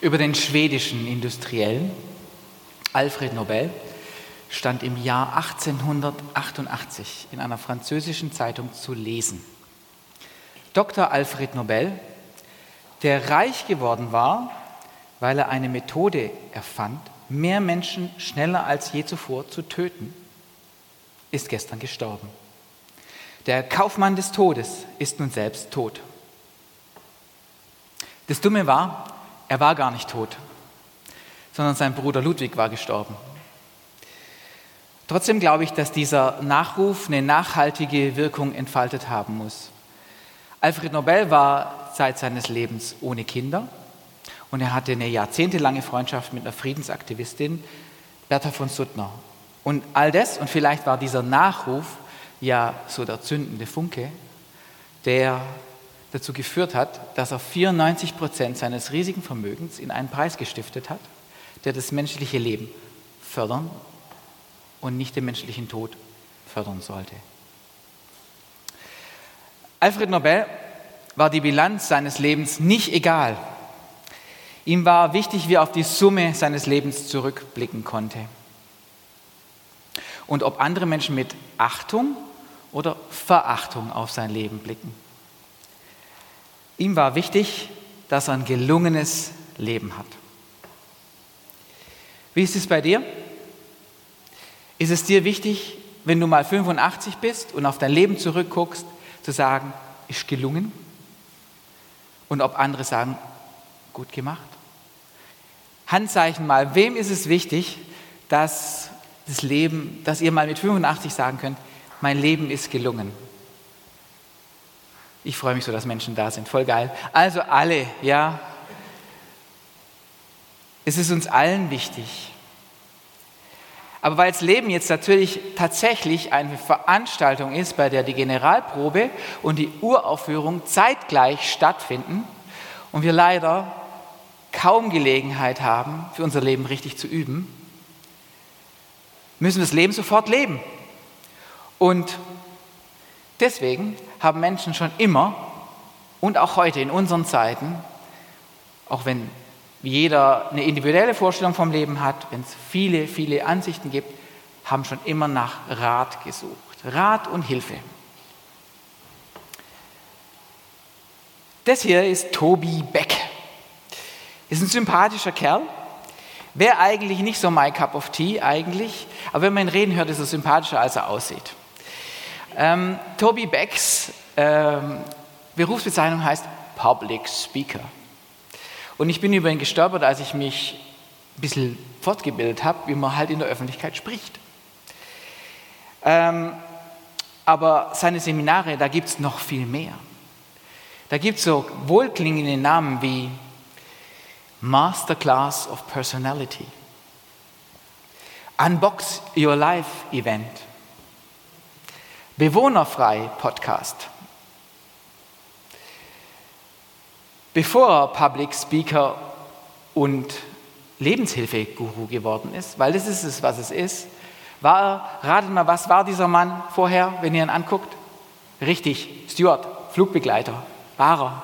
über den schwedischen Industriellen Alfred Nobel stand im Jahr 1888 in einer französischen Zeitung zu lesen. Dr. Alfred Nobel, der reich geworden war, weil er eine Methode erfand, mehr Menschen schneller als je zuvor zu töten, ist gestern gestorben. Der Kaufmann des Todes ist nun selbst tot. Das Dumme war, er war gar nicht tot, sondern sein Bruder Ludwig war gestorben. Trotzdem glaube ich, dass dieser Nachruf eine nachhaltige Wirkung entfaltet haben muss. Alfred Nobel war Zeit seines Lebens ohne Kinder und er hatte eine jahrzehntelange Freundschaft mit einer Friedensaktivistin, Bertha von Suttner. Und all das, und vielleicht war dieser Nachruf ja so der zündende Funke, der dazu geführt hat, dass er 94 Prozent seines riesigen Vermögens in einen Preis gestiftet hat, der das menschliche Leben fördern und nicht den menschlichen Tod fördern sollte. Alfred Nobel war die Bilanz seines Lebens nicht egal. Ihm war wichtig, wie er auf die Summe seines Lebens zurückblicken konnte. Und ob andere Menschen mit Achtung oder Verachtung auf sein Leben blicken. Ihm war wichtig, dass er ein gelungenes Leben hat. Wie ist es bei dir? Ist es dir wichtig, wenn du mal 85 bist und auf dein Leben zurückguckst, zu sagen, ist gelungen? Und ob andere sagen, gut gemacht? Handzeichen mal, wem ist es wichtig, dass das Leben, dass ihr mal mit 85 sagen könnt, mein Leben ist gelungen? Ich freue mich so, dass Menschen da sind, voll geil. Also alle, ja. Es ist uns allen wichtig. Aber weil das Leben jetzt natürlich tatsächlich eine Veranstaltung ist, bei der die Generalprobe und die Uraufführung zeitgleich stattfinden und wir leider kaum Gelegenheit haben, für unser Leben richtig zu üben, müssen wir das Leben sofort leben. Und deswegen haben Menschen schon immer und auch heute in unseren Zeiten, auch wenn jeder eine individuelle Vorstellung vom Leben hat, wenn es viele, viele Ansichten gibt, haben schon immer nach Rat gesucht. Rat und Hilfe. Das hier ist Tobi Beck. Ist ein sympathischer Kerl. Wäre eigentlich nicht so my cup of tea eigentlich, aber wenn man ihn reden hört, ist er sympathischer, als er aussieht. Ähm, Toby Becks ähm, Berufsbezeichnung heißt Public Speaker. Und ich bin über ihn gestolpert, als ich mich ein bisschen fortgebildet habe, wie man halt in der Öffentlichkeit spricht. Ähm, aber seine Seminare, da gibt es noch viel mehr. Da gibt es so wohlklingende Namen wie Masterclass of Personality, Unbox Your Life Event, Bewohnerfrei Podcast, Bevor er Public Speaker und Lebenshilfe-Guru geworden ist, weil das ist es, was es ist, war er, ratet mal, was war dieser Mann vorher, wenn ihr ihn anguckt? Richtig, Steward, Flugbegleiter, war er.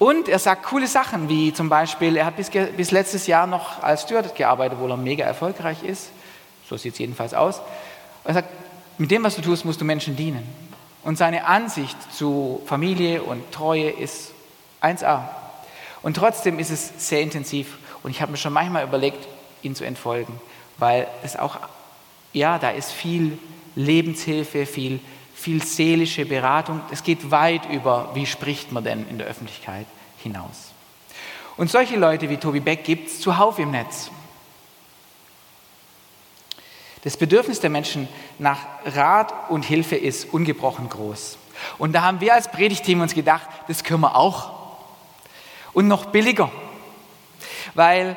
Und er sagt coole Sachen, wie zum Beispiel, er hat bis, bis letztes Jahr noch als Steward gearbeitet, wo er mega erfolgreich ist. So sieht es jedenfalls aus. Er sagt, mit dem, was du tust, musst du Menschen dienen. Und seine Ansicht zu Familie und Treue ist 1a. Und trotzdem ist es sehr intensiv und ich habe mir schon manchmal überlegt, ihn zu entfolgen, weil es auch, ja, da ist viel Lebenshilfe, viel, viel seelische Beratung. Es geht weit über, wie spricht man denn in der Öffentlichkeit hinaus. Und solche Leute wie Tobi Beck gibt es zuhauf im Netz. Das Bedürfnis der Menschen nach Rat und Hilfe ist ungebrochen groß. Und da haben wir als Predigteam uns gedacht, das können wir auch und noch billiger. Weil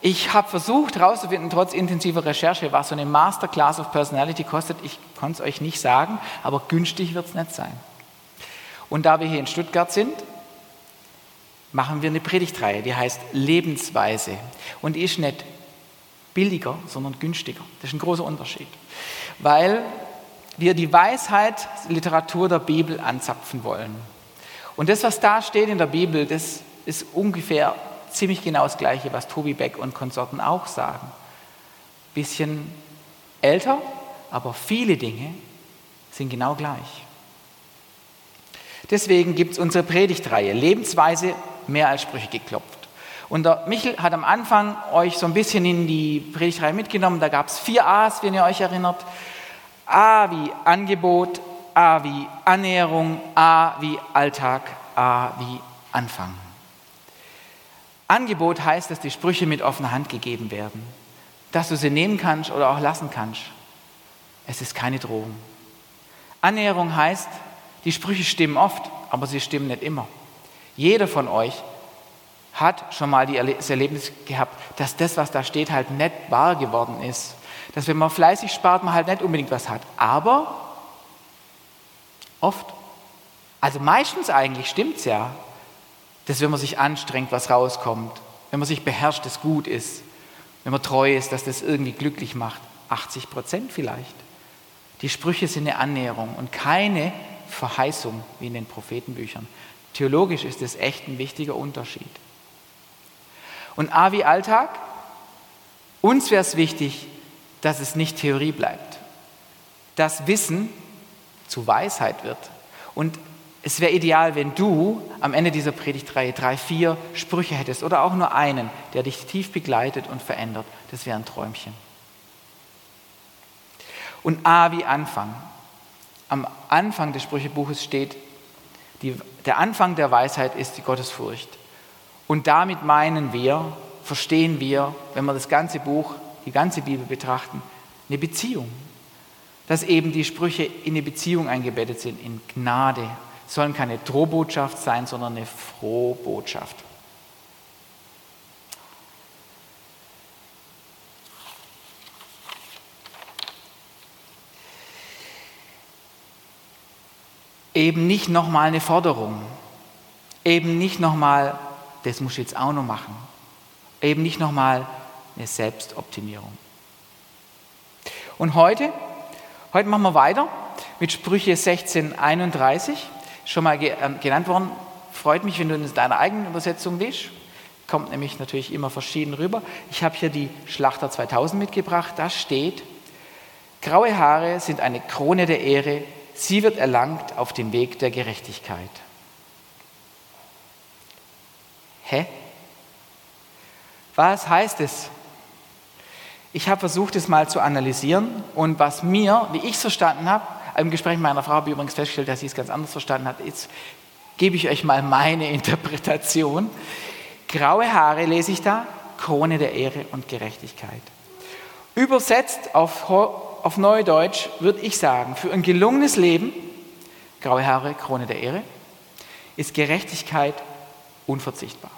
ich habe versucht herauszufinden, trotz intensiver Recherche, was so eine Masterclass of Personality kostet. Ich konnte es euch nicht sagen, aber günstig wird es nicht sein. Und da wir hier in Stuttgart sind, machen wir eine Predigtreihe, die heißt Lebensweise. Und die ist nicht billiger, sondern günstiger. Das ist ein großer Unterschied. Weil wir die Weisheit, Literatur der Bibel anzapfen wollen. Und das, was da steht in der Bibel, das ist ungefähr ziemlich genau das Gleiche, was Tobi Beck und Konsorten auch sagen. Bisschen älter, aber viele Dinge sind genau gleich. Deswegen gibt es unsere Predigtreihe Lebensweise mehr als Sprüche geklopft. Und der Michel hat am Anfang euch so ein bisschen in die Predigtreihe mitgenommen. Da gab es vier A's, wenn ihr euch erinnert. A wie Angebot, A wie Annäherung, A wie Alltag, A wie Anfang. Angebot heißt, dass die Sprüche mit offener Hand gegeben werden, dass du sie nehmen kannst oder auch lassen kannst. Es ist keine Drohung. Annäherung heißt, die Sprüche stimmen oft, aber sie stimmen nicht immer. Jeder von euch hat schon mal das Erlebnis gehabt, dass das, was da steht, halt nicht wahr geworden ist. Dass wenn man fleißig spart, man halt nicht unbedingt was hat. Aber oft, also meistens eigentlich stimmt es ja, dass wenn man sich anstrengt, was rauskommt. Wenn man sich beherrscht, es gut ist. Wenn man treu ist, dass das irgendwie glücklich macht. 80 Prozent vielleicht. Die Sprüche sind eine Annäherung und keine Verheißung wie in den Prophetenbüchern. Theologisch ist das echt ein wichtiger Unterschied. Und A wie Alltag, uns wäre es wichtig, dass es nicht Theorie bleibt, dass Wissen zu Weisheit wird. Und es wäre ideal, wenn du am Ende dieser Predigtreihe drei, vier Sprüche hättest oder auch nur einen, der dich tief begleitet und verändert. Das wäre ein Träumchen. Und A wie Anfang. Am Anfang des Sprüchebuches steht, die, der Anfang der Weisheit ist die Gottesfurcht. Und damit meinen wir, verstehen wir, wenn wir das ganze Buch, die ganze Bibel betrachten, eine Beziehung. Dass eben die Sprüche in eine Beziehung eingebettet sind, in Gnade. Es sollen keine Drohbotschaft sein, sondern eine Frohbotschaft. Eben nicht nochmal eine Forderung, eben nicht nochmal das muss ich jetzt auch noch machen. Eben nicht nochmal eine Selbstoptimierung. Und heute, heute machen wir weiter mit Sprüche 1631, schon mal ähm, genannt worden. Freut mich, wenn du in deiner eigenen Übersetzung liest. Kommt nämlich natürlich immer verschieden rüber. Ich habe hier die Schlachter 2000 mitgebracht. Da steht, graue Haare sind eine Krone der Ehre. Sie wird erlangt auf dem Weg der Gerechtigkeit. Hä? Was heißt es? Ich habe versucht, es mal zu analysieren und was mir, wie ich es verstanden habe, im Gespräch mit meiner Frau habe ich übrigens festgestellt, dass sie es ganz anders verstanden hat. Jetzt gebe ich euch mal meine Interpretation. Graue Haare lese ich da, Krone der Ehre und Gerechtigkeit. Übersetzt auf, auf Neudeutsch würde ich sagen, für ein gelungenes Leben, graue Haare, Krone der Ehre, ist Gerechtigkeit unverzichtbar.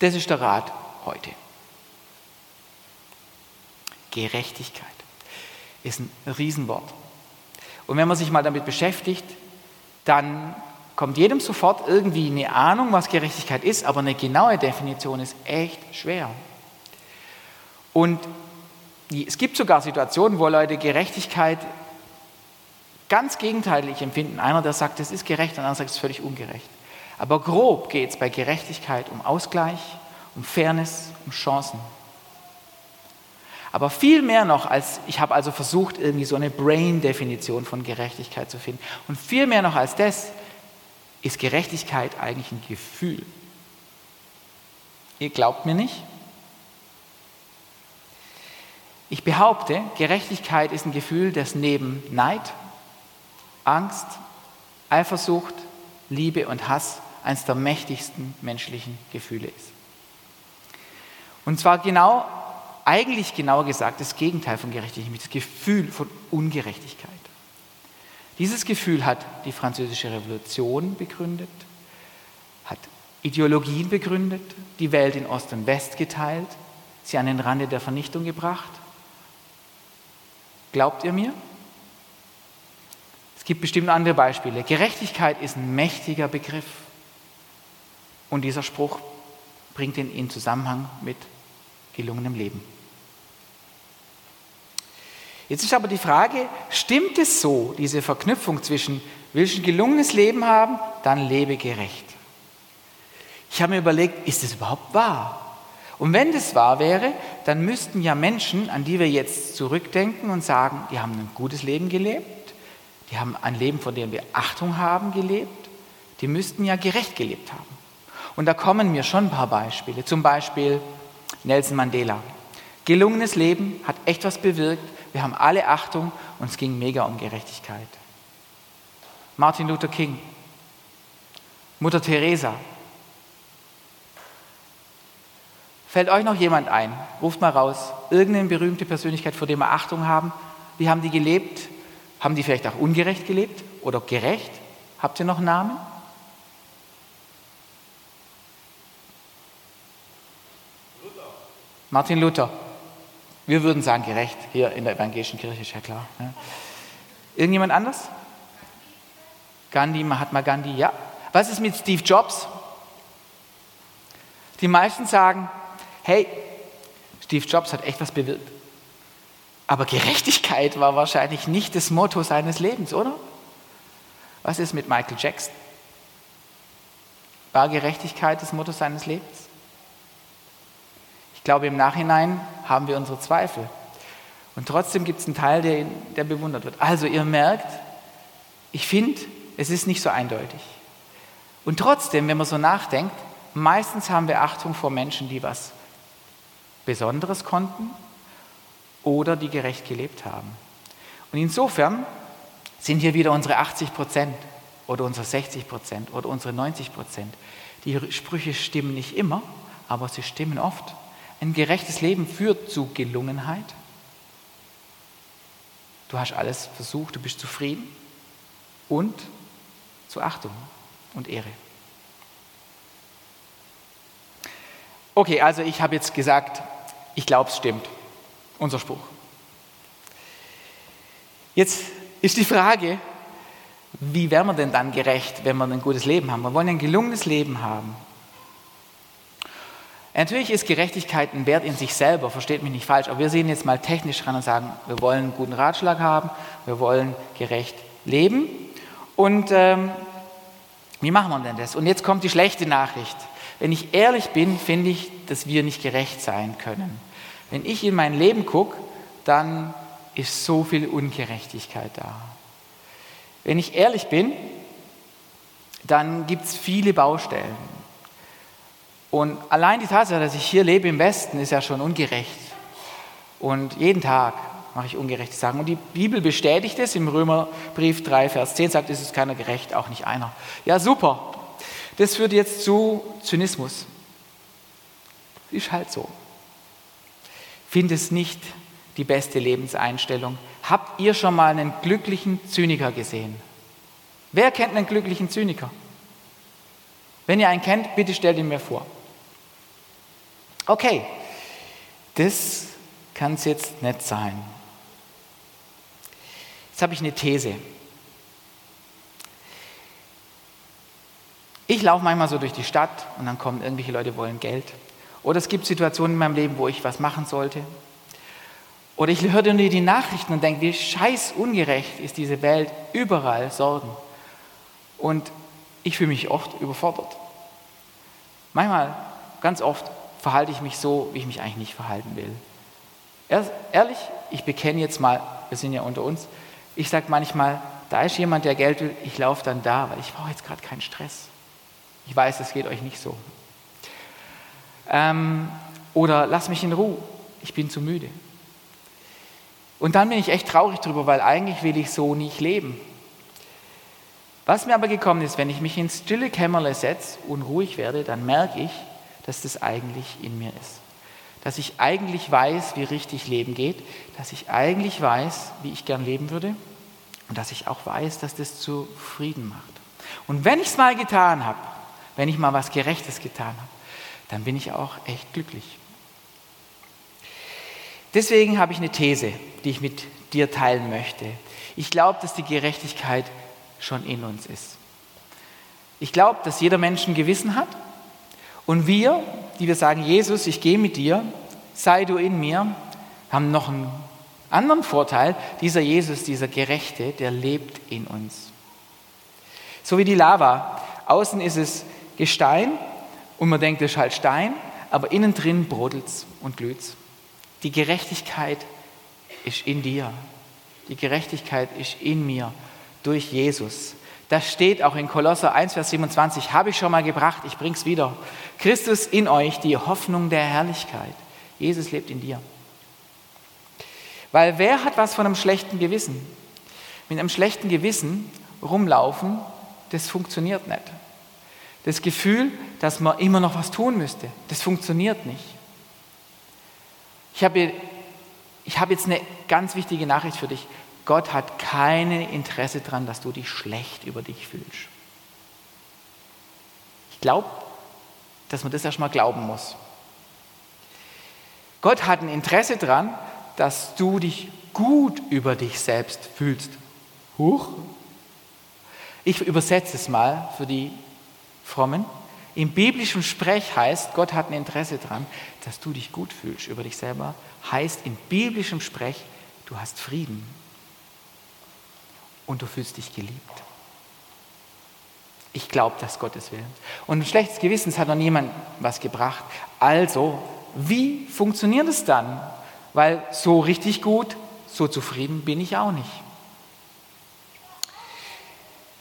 Das ist der Rat heute. Gerechtigkeit ist ein Riesenwort. Und wenn man sich mal damit beschäftigt, dann kommt jedem sofort irgendwie eine Ahnung, was Gerechtigkeit ist, aber eine genaue Definition ist echt schwer. Und es gibt sogar Situationen, wo Leute Gerechtigkeit ganz gegenteilig empfinden. Einer, der sagt, es ist gerecht, und der andere sagt, es ist völlig ungerecht. Aber grob geht es bei Gerechtigkeit um Ausgleich, um Fairness, um Chancen. Aber viel mehr noch als, ich habe also versucht, irgendwie so eine Brain-Definition von Gerechtigkeit zu finden. Und viel mehr noch als das ist Gerechtigkeit eigentlich ein Gefühl. Ihr glaubt mir nicht? Ich behaupte, Gerechtigkeit ist ein Gefühl, das neben Neid, Angst, Eifersucht, Liebe und Hass eines der mächtigsten menschlichen Gefühle ist. Und zwar genau, eigentlich genauer gesagt, das Gegenteil von Gerechtigkeit, das Gefühl von Ungerechtigkeit. Dieses Gefühl hat die französische Revolution begründet, hat Ideologien begründet, die Welt in Ost und West geteilt, sie an den Rande der Vernichtung gebracht. Glaubt ihr mir? Es gibt bestimmt andere Beispiele. Gerechtigkeit ist ein mächtiger Begriff. Und dieser Spruch bringt ihn in Zusammenhang mit gelungenem Leben. Jetzt ist aber die Frage, stimmt es so, diese Verknüpfung zwischen, willst du ein gelungenes Leben haben, dann lebe gerecht. Ich habe mir überlegt, ist es überhaupt wahr? Und wenn das wahr wäre, dann müssten ja Menschen, an die wir jetzt zurückdenken und sagen, die haben ein gutes Leben gelebt, die haben ein Leben, von dem wir Achtung haben, gelebt, die müssten ja gerecht gelebt haben. Und da kommen mir schon ein paar Beispiele. Zum Beispiel Nelson Mandela. Gelungenes Leben hat echt was bewirkt. Wir haben alle Achtung und es ging mega um Gerechtigkeit. Martin Luther King, Mutter Teresa, Fällt euch noch jemand ein? Ruft mal raus. Irgendeine berühmte Persönlichkeit, vor der wir Achtung haben. Wie haben die gelebt? Haben die vielleicht auch ungerecht gelebt oder gerecht? Habt ihr noch Namen? Martin Luther. Wir würden sagen gerecht. Hier in der evangelischen Kirche ist ja klar. Ja. Irgendjemand anders? Gandhi, Mahatma Gandhi, ja. Was ist mit Steve Jobs? Die meisten sagen, hey, Steve Jobs hat echt was bewirkt. Aber Gerechtigkeit war wahrscheinlich nicht das Motto seines Lebens, oder? Was ist mit Michael Jackson? War Gerechtigkeit das Motto seines Lebens? Ich glaube, im Nachhinein haben wir unsere Zweifel. Und trotzdem gibt es einen Teil, der, der bewundert wird. Also ihr merkt, ich finde, es ist nicht so eindeutig. Und trotzdem, wenn man so nachdenkt, meistens haben wir Achtung vor Menschen, die was Besonderes konnten oder die gerecht gelebt haben. Und insofern sind hier wieder unsere 80 Prozent oder unsere 60 Prozent oder unsere 90 Prozent. Die Sprüche stimmen nicht immer, aber sie stimmen oft. Ein gerechtes Leben führt zu Gelungenheit. Du hast alles versucht, du bist zufrieden und zu Achtung und Ehre. Okay, also ich habe jetzt gesagt, ich glaube, es stimmt. Unser Spruch. Jetzt ist die Frage, wie werden wir denn dann gerecht, wenn wir ein gutes Leben haben? Wir wollen ein gelungenes Leben haben. Natürlich ist Gerechtigkeit ein Wert in sich selber, versteht mich nicht falsch, aber wir sehen jetzt mal technisch ran und sagen, wir wollen einen guten Ratschlag haben, wir wollen gerecht leben. Und ähm, wie machen wir denn das? Und jetzt kommt die schlechte Nachricht. Wenn ich ehrlich bin, finde ich, dass wir nicht gerecht sein können. Wenn ich in mein Leben gucke, dann ist so viel Ungerechtigkeit da. Wenn ich ehrlich bin, dann gibt es viele Baustellen. Und allein die Tatsache, dass ich hier lebe im Westen, ist ja schon ungerecht. Und jeden Tag mache ich ungerechte Sachen. Und die Bibel bestätigt es im Römerbrief 3, Vers 10, sagt, es ist keiner gerecht, auch nicht einer. Ja, super. Das führt jetzt zu Zynismus. Ist halt so. Finde es nicht die beste Lebenseinstellung. Habt ihr schon mal einen glücklichen Zyniker gesehen? Wer kennt einen glücklichen Zyniker? Wenn ihr einen kennt, bitte stellt ihn mir vor. Okay, das kann es jetzt nicht sein. Jetzt habe ich eine These. Ich laufe manchmal so durch die Stadt und dann kommen irgendwelche Leute, wollen Geld. Oder es gibt Situationen in meinem Leben, wo ich was machen sollte. Oder ich höre nur die Nachrichten und denke, wie scheiß ungerecht ist diese Welt, überall Sorgen. Und ich fühle mich oft überfordert. Manchmal, ganz oft, verhalte ich mich so, wie ich mich eigentlich nicht verhalten will. Ehrlich, ich bekenne jetzt mal, wir sind ja unter uns, ich sage manchmal, da ist jemand, der Geld will, ich laufe dann da, weil ich brauche jetzt gerade keinen Stress. Ich weiß, es geht euch nicht so. Ähm, oder lass mich in Ruhe, ich bin zu müde. Und dann bin ich echt traurig darüber, weil eigentlich will ich so nicht leben. Was mir aber gekommen ist, wenn ich mich ins stille Kämmerle setze und ruhig werde, dann merke ich, dass das eigentlich in mir ist. Dass ich eigentlich weiß, wie richtig Leben geht, dass ich eigentlich weiß, wie ich gern leben würde und dass ich auch weiß, dass das zu Frieden macht. Und wenn ich es mal getan habe, wenn ich mal was Gerechtes getan habe, dann bin ich auch echt glücklich. Deswegen habe ich eine These, die ich mit dir teilen möchte. Ich glaube, dass die Gerechtigkeit schon in uns ist. Ich glaube, dass jeder Mensch ein Gewissen hat und wir, die wir sagen, Jesus, ich gehe mit dir, sei du in mir, haben noch einen anderen Vorteil. Dieser Jesus, dieser Gerechte, der lebt in uns. So wie die Lava. Außen ist es Gestein Und man denkt, das ist halt Stein, aber innen drin brodelt's und glüht's. Die Gerechtigkeit ist in dir. Die Gerechtigkeit ist in mir durch Jesus. Das steht auch in Kolosser 1, Vers 27. Habe ich schon mal gebracht, ich bring's wieder. Christus in euch, die Hoffnung der Herrlichkeit. Jesus lebt in dir. Weil wer hat was von einem schlechten Gewissen? Mit einem schlechten Gewissen rumlaufen, das funktioniert nicht. Das Gefühl, dass man immer noch was tun müsste, das funktioniert nicht. Ich habe, ich habe jetzt eine ganz wichtige Nachricht für dich. Gott hat kein Interesse daran, dass du dich schlecht über dich fühlst. Ich glaube, dass man das erstmal glauben muss. Gott hat ein Interesse daran, dass du dich gut über dich selbst fühlst. Huch. Ich übersetze es mal für die Frommen. Im biblischen Sprech heißt, Gott hat ein Interesse daran, dass du dich gut fühlst über dich selber. Heißt im biblischen Sprech, du hast Frieden und du fühlst dich geliebt. Ich glaube, dass Gottes Willen. Und ein schlechtes Gewissen hat noch niemand was gebracht. Also, wie funktioniert es dann? Weil so richtig gut, so zufrieden bin ich auch nicht.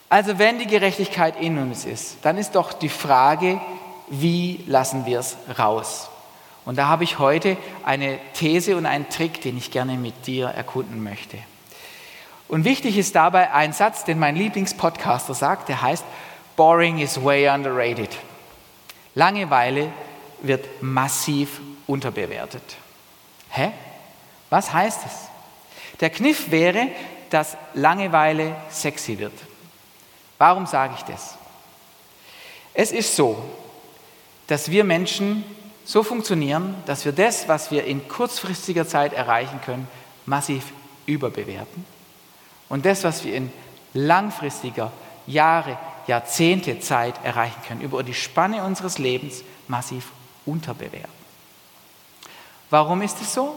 Also wenn die Gerechtigkeit in uns ist, dann ist doch die Frage, wie lassen wir es raus? Und da habe ich heute eine These und einen Trick, den ich gerne mit dir erkunden möchte. Und wichtig ist dabei ein Satz, den mein Lieblingspodcaster sagt, der heißt, Boring is way underrated. Langeweile wird massiv unterbewertet. Hä? Was heißt es? Der Kniff wäre, dass Langeweile sexy wird. Warum sage ich das? Es ist so, dass wir Menschen so funktionieren, dass wir das, was wir in kurzfristiger Zeit erreichen können, massiv überbewerten und das, was wir in langfristiger, Jahre, Jahrzehnte Zeit erreichen können, über die Spanne unseres Lebens massiv unterbewerten. Warum ist es so?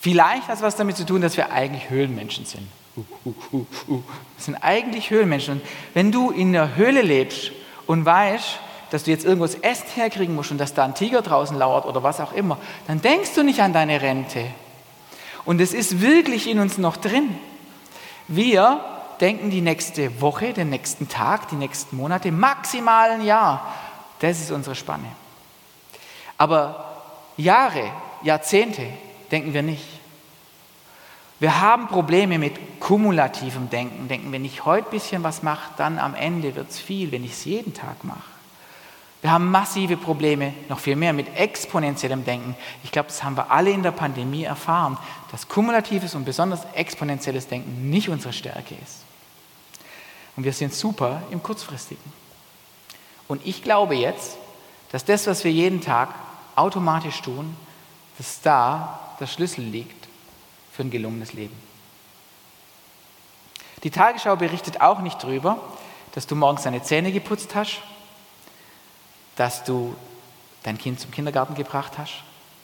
Vielleicht hat es was damit zu tun, dass wir eigentlich Höhlenmenschen sind. Wir sind eigentlich Höhlenmenschen. Und wenn du in der Höhle lebst und weißt, dass du jetzt irgendwas Essen herkriegen musst und dass da ein Tiger draußen lauert oder was auch immer, dann denkst du nicht an deine Rente. Und es ist wirklich in uns noch drin. Wir denken die nächste Woche, den nächsten Tag, die nächsten Monate, maximal ein Jahr. Das ist unsere Spanne. Aber Jahre, Jahrzehnte denken wir nicht. Wir haben Probleme mit kumulativem Denken. Denken, wenn ich heute ein bisschen was mache, dann am Ende wird es viel, wenn ich es jeden Tag mache. Wir haben massive Probleme, noch viel mehr, mit exponentiellem Denken. Ich glaube, das haben wir alle in der Pandemie erfahren, dass kumulatives und besonders exponentielles Denken nicht unsere Stärke ist. Und wir sind super im kurzfristigen. Und ich glaube jetzt, dass das, was wir jeden Tag automatisch tun, dass da der Schlüssel liegt für ein gelungenes Leben. Die Tagesschau berichtet auch nicht darüber, dass du morgens deine Zähne geputzt hast, dass du dein Kind zum Kindergarten gebracht hast,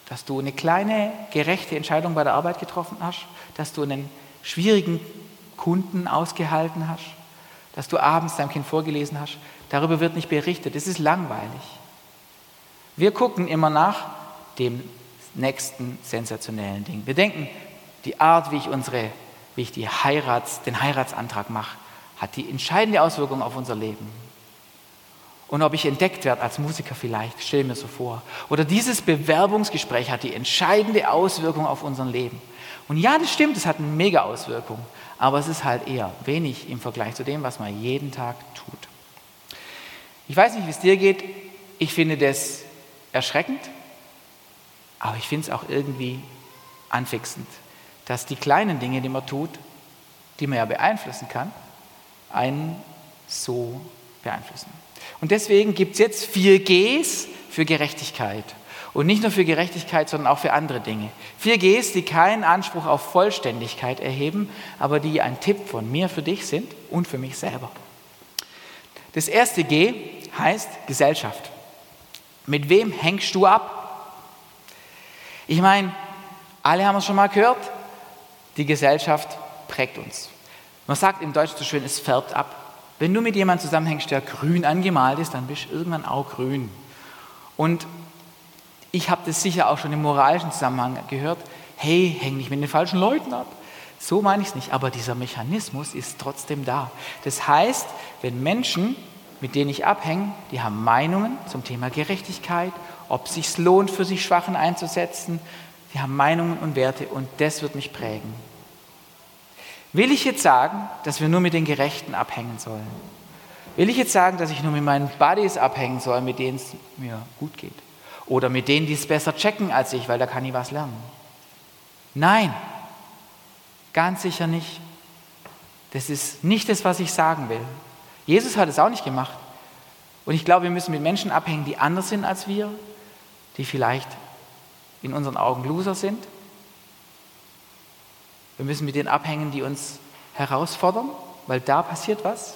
dass du eine kleine, gerechte Entscheidung bei der Arbeit getroffen hast, dass du einen schwierigen Kunden ausgehalten hast, dass du abends deinem Kind vorgelesen hast. Darüber wird nicht berichtet. Es ist langweilig. Wir gucken immer nach dem nächsten sensationellen Ding. Wir denken, die Art, wie ich, unsere, wie ich Heirats, den Heiratsantrag mache, hat die entscheidende Auswirkung auf unser Leben und ob ich entdeckt werde als Musiker vielleicht, stell mir so vor. Oder dieses Bewerbungsgespräch hat die entscheidende Auswirkung auf unser Leben. Und ja, das stimmt, es hat eine mega Auswirkung, aber es ist halt eher wenig im Vergleich zu dem, was man jeden Tag tut. Ich weiß nicht, wie es dir geht, ich finde das erschreckend, aber ich finde es auch irgendwie anfixend, dass die kleinen Dinge, die man tut, die man ja beeinflussen kann, einen so beeinflussen. Und deswegen gibt es jetzt vier Gs für Gerechtigkeit. Und nicht nur für Gerechtigkeit, sondern auch für andere Dinge. Vier Gs, die keinen Anspruch auf Vollständigkeit erheben, aber die ein Tipp von mir für dich sind und für mich selber. Das erste G heißt Gesellschaft. Mit wem hängst du ab? Ich meine, alle haben es schon mal gehört, die Gesellschaft prägt uns. Man sagt im Deutschen so schön, es färbt ab. Wenn du mit jemandem zusammenhängst, der grün angemalt ist, dann bist du irgendwann auch grün. Und ich habe das sicher auch schon im moralischen Zusammenhang gehört. Hey, häng nicht mit den falschen Leuten ab. So meine ich es nicht, aber dieser Mechanismus ist trotzdem da. Das heißt, wenn Menschen, mit denen ich abhänge, die haben Meinungen zum Thema Gerechtigkeit, ob es sich lohnt, für sich Schwachen einzusetzen, die haben Meinungen und Werte und das wird mich prägen. Will ich jetzt sagen, dass wir nur mit den Gerechten abhängen sollen? Will ich jetzt sagen, dass ich nur mit meinen Buddies abhängen soll, mit denen es mir gut geht? Oder mit denen, die es besser checken als ich, weil da kann ich was lernen? Nein, ganz sicher nicht. Das ist nicht das, was ich sagen will. Jesus hat es auch nicht gemacht. Und ich glaube, wir müssen mit Menschen abhängen, die anders sind als wir, die vielleicht in unseren Augen Loser sind. Wir müssen mit denen abhängen, die uns herausfordern, weil da passiert was.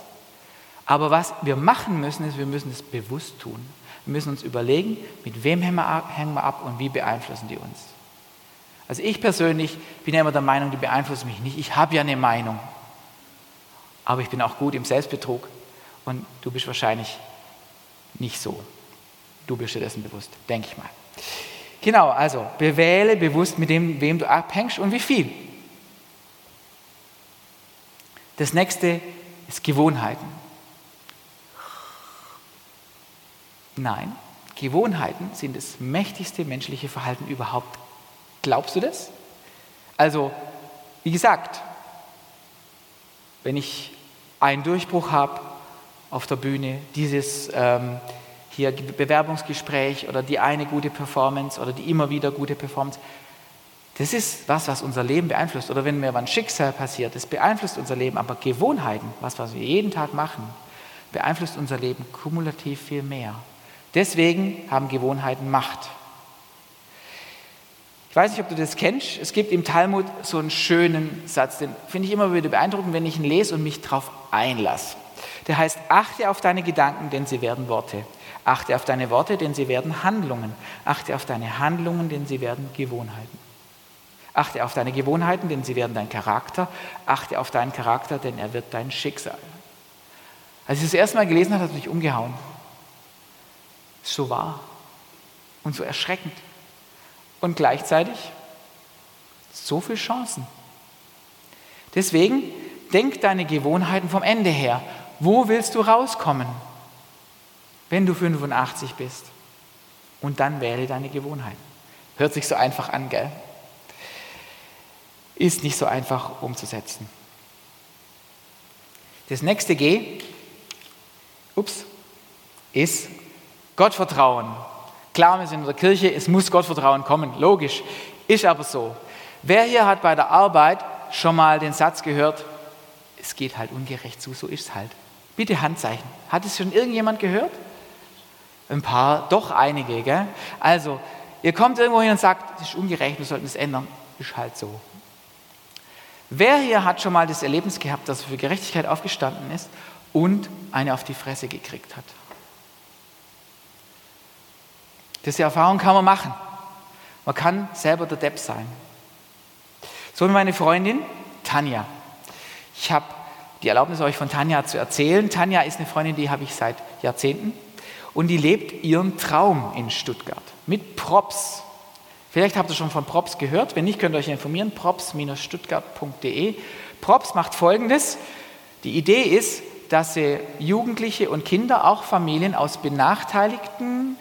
Aber was wir machen müssen, ist, wir müssen es bewusst tun. Wir müssen uns überlegen, mit wem hängen wir ab und wie beeinflussen die uns. Also ich persönlich bin ja immer der Meinung, die beeinflussen mich nicht. Ich habe ja eine Meinung. Aber ich bin auch gut im Selbstbetrug und du bist wahrscheinlich nicht so. Du bist dir dessen bewusst, denke ich mal. Genau, also bewähle bewusst, mit dem, wem du abhängst und wie viel. Das nächste ist Gewohnheiten. Nein, Gewohnheiten sind das mächtigste menschliche Verhalten überhaupt. Glaubst du das? Also, wie gesagt, wenn ich einen Durchbruch habe auf der Bühne, dieses ähm, hier Bewerbungsgespräch oder die eine gute Performance oder die immer wieder gute Performance, das ist was, was unser Leben beeinflusst. Oder wenn mir ein Schicksal passiert, das beeinflusst unser Leben. Aber Gewohnheiten, was, was wir jeden Tag machen, beeinflusst unser Leben kumulativ viel mehr. Deswegen haben Gewohnheiten Macht. Ich weiß nicht, ob du das kennst. Es gibt im Talmud so einen schönen Satz, den finde ich immer wieder beeindruckend, wenn ich ihn lese und mich darauf einlasse. Der heißt, achte auf deine Gedanken, denn sie werden Worte. Achte auf deine Worte, denn sie werden Handlungen. Achte auf deine Handlungen, denn sie werden Gewohnheiten. Achte auf deine Gewohnheiten, denn sie werden dein Charakter. Achte auf deinen Charakter, denn er wird dein Schicksal. Als ich das erste Mal gelesen habe, hat es mich umgehauen. So wahr und so erschreckend. Und gleichzeitig so viele Chancen. Deswegen denk deine Gewohnheiten vom Ende her. Wo willst du rauskommen, wenn du 85 bist? Und dann wähle deine Gewohnheiten. Hört sich so einfach an, gell? Ist nicht so einfach umzusetzen. Das nächste G, ups, ist Gottvertrauen. Klar, wir sind in der Kirche, es muss Gottvertrauen kommen, logisch, ist aber so. Wer hier hat bei der Arbeit schon mal den Satz gehört, es geht halt ungerecht zu, so ist es halt. Bitte Handzeichen. Hat es schon irgendjemand gehört? Ein paar, doch einige. Gell? Also, ihr kommt irgendwo hin und sagt, es ist ungerecht, wir sollten es ändern. Ist halt so. Wer hier hat schon mal das Erlebnis gehabt, dass er für Gerechtigkeit aufgestanden ist und eine auf die Fresse gekriegt hat? Diese Erfahrung kann man machen. Man kann selber der Depp sein. So wie meine Freundin Tanja. Ich habe die Erlaubnis, euch von Tanja zu erzählen. Tanja ist eine Freundin, die habe ich seit Jahrzehnten. Und die lebt ihren Traum in Stuttgart mit Props. Vielleicht habt ihr schon von Props gehört. Wenn nicht, könnt ihr euch informieren. props-stuttgart.de. Props macht Folgendes. Die Idee ist, dass sie Jugendliche und Kinder, auch Familien aus benachteiligten,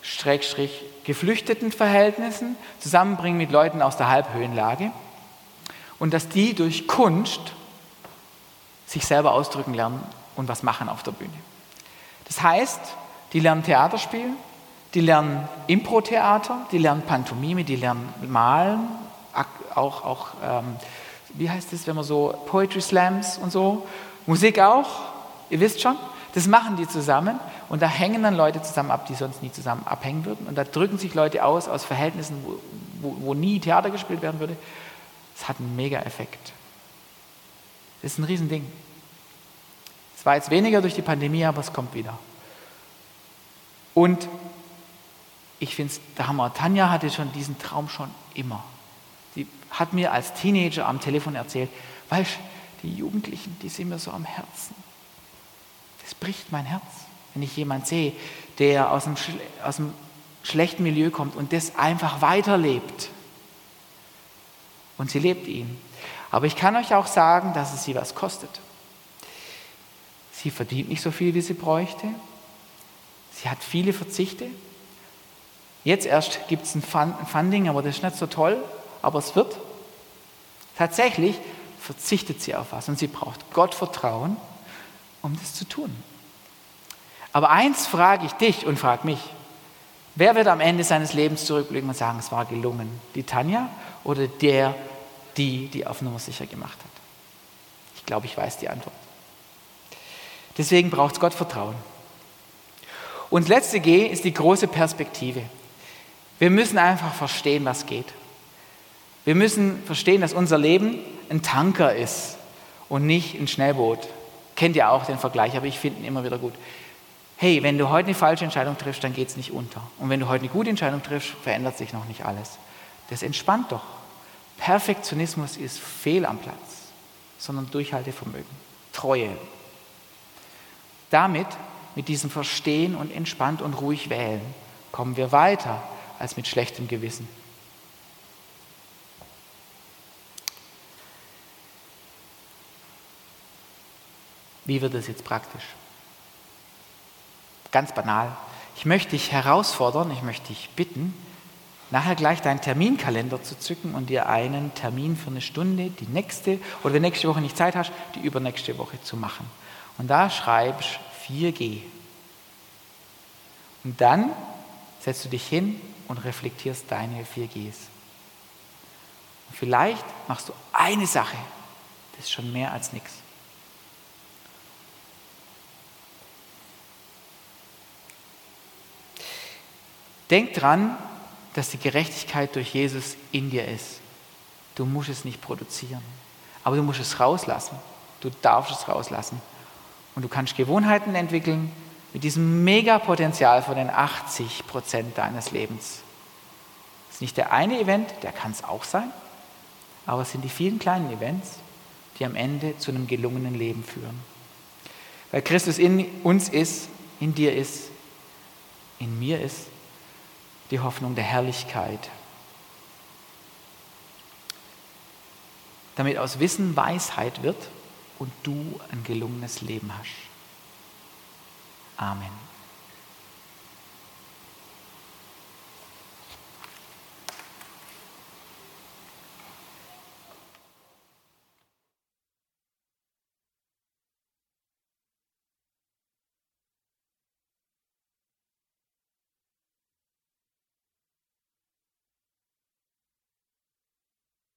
Schrägstrich geflüchteten Verhältnissen zusammenbringen mit Leuten aus der Halbhöhenlage und dass die durch Kunst sich selber ausdrücken lernen und was machen auf der Bühne. Das heißt, die lernen Theater spielen, die lernen Impro-Theater, die lernen Pantomime, die lernen Malen, auch, auch ähm, wie heißt das, wenn man so Poetry Slams und so, Musik auch, ihr wisst schon, das machen die zusammen und da hängen dann Leute zusammen ab, die sonst nie zusammen abhängen würden und da drücken sich Leute aus aus Verhältnissen, wo, wo, wo nie Theater gespielt werden würde. Das hat einen Mega-Effekt. Das ist ein Riesending. Es war jetzt weniger durch die Pandemie, aber es kommt wieder. Und ich finde es der Hammer. Tanja hatte schon diesen Traum schon immer. Sie hat mir als Teenager am Telefon erzählt, weißt die Jugendlichen, die sind mir so am Herzen. Das bricht mein Herz, wenn ich jemanden sehe, der aus dem, aus dem schlechten Milieu kommt und das einfach weiterlebt. Und sie lebt ihn. Aber ich kann euch auch sagen, dass es sie was kostet. Sie verdient nicht so viel, wie sie bräuchte. Sie hat viele Verzichte. Jetzt erst gibt es ein Funding, aber das ist nicht so toll, aber es wird. Tatsächlich verzichtet sie auf was und sie braucht Gottvertrauen, um das zu tun. Aber eins frage ich dich und frage mich, wer wird am Ende seines Lebens zurückblicken und sagen, es war gelungen? Die Tanja oder der, die, die auf Nummer sicher gemacht hat? Ich glaube, ich weiß die Antwort. Deswegen braucht es Gottvertrauen. Und letzte G ist die große Perspektive. Wir müssen einfach verstehen, was geht. Wir müssen verstehen, dass unser Leben ein Tanker ist und nicht ein Schnellboot. Kennt ihr auch den Vergleich, aber ich finde ihn immer wieder gut. Hey, wenn du heute eine falsche Entscheidung triffst, dann geht es nicht unter. Und wenn du heute eine gute Entscheidung triffst, verändert sich noch nicht alles. Das entspannt doch. Perfektionismus ist fehl am Platz, sondern Durchhaltevermögen, Treue. Damit, mit diesem Verstehen und entspannt und ruhig wählen, kommen wir weiter als mit schlechtem Gewissen. Wie wird es jetzt praktisch? Ganz banal. Ich möchte dich herausfordern, ich möchte dich bitten, nachher gleich deinen Terminkalender zu zücken und dir einen Termin für eine Stunde, die nächste oder wenn nächste Woche nicht Zeit hast, die übernächste Woche zu machen. Und da schreibst 4G. Und dann setzt du dich hin und reflektierst deine 4Gs. Und vielleicht machst du eine Sache, das ist schon mehr als nichts. Denk dran, dass die Gerechtigkeit durch Jesus in dir ist. Du musst es nicht produzieren, aber du musst es rauslassen. Du darfst es rauslassen. Und du kannst Gewohnheiten entwickeln mit diesem Megapotenzial von den 80 Prozent deines Lebens. Das ist nicht der eine Event, der kann es auch sein, aber es sind die vielen kleinen Events, die am Ende zu einem gelungenen Leben führen. Weil Christus in uns ist, in dir ist, in mir ist, die Hoffnung der Herrlichkeit. Damit aus Wissen Weisheit wird und du ein gelungenes Leben hast. Amen.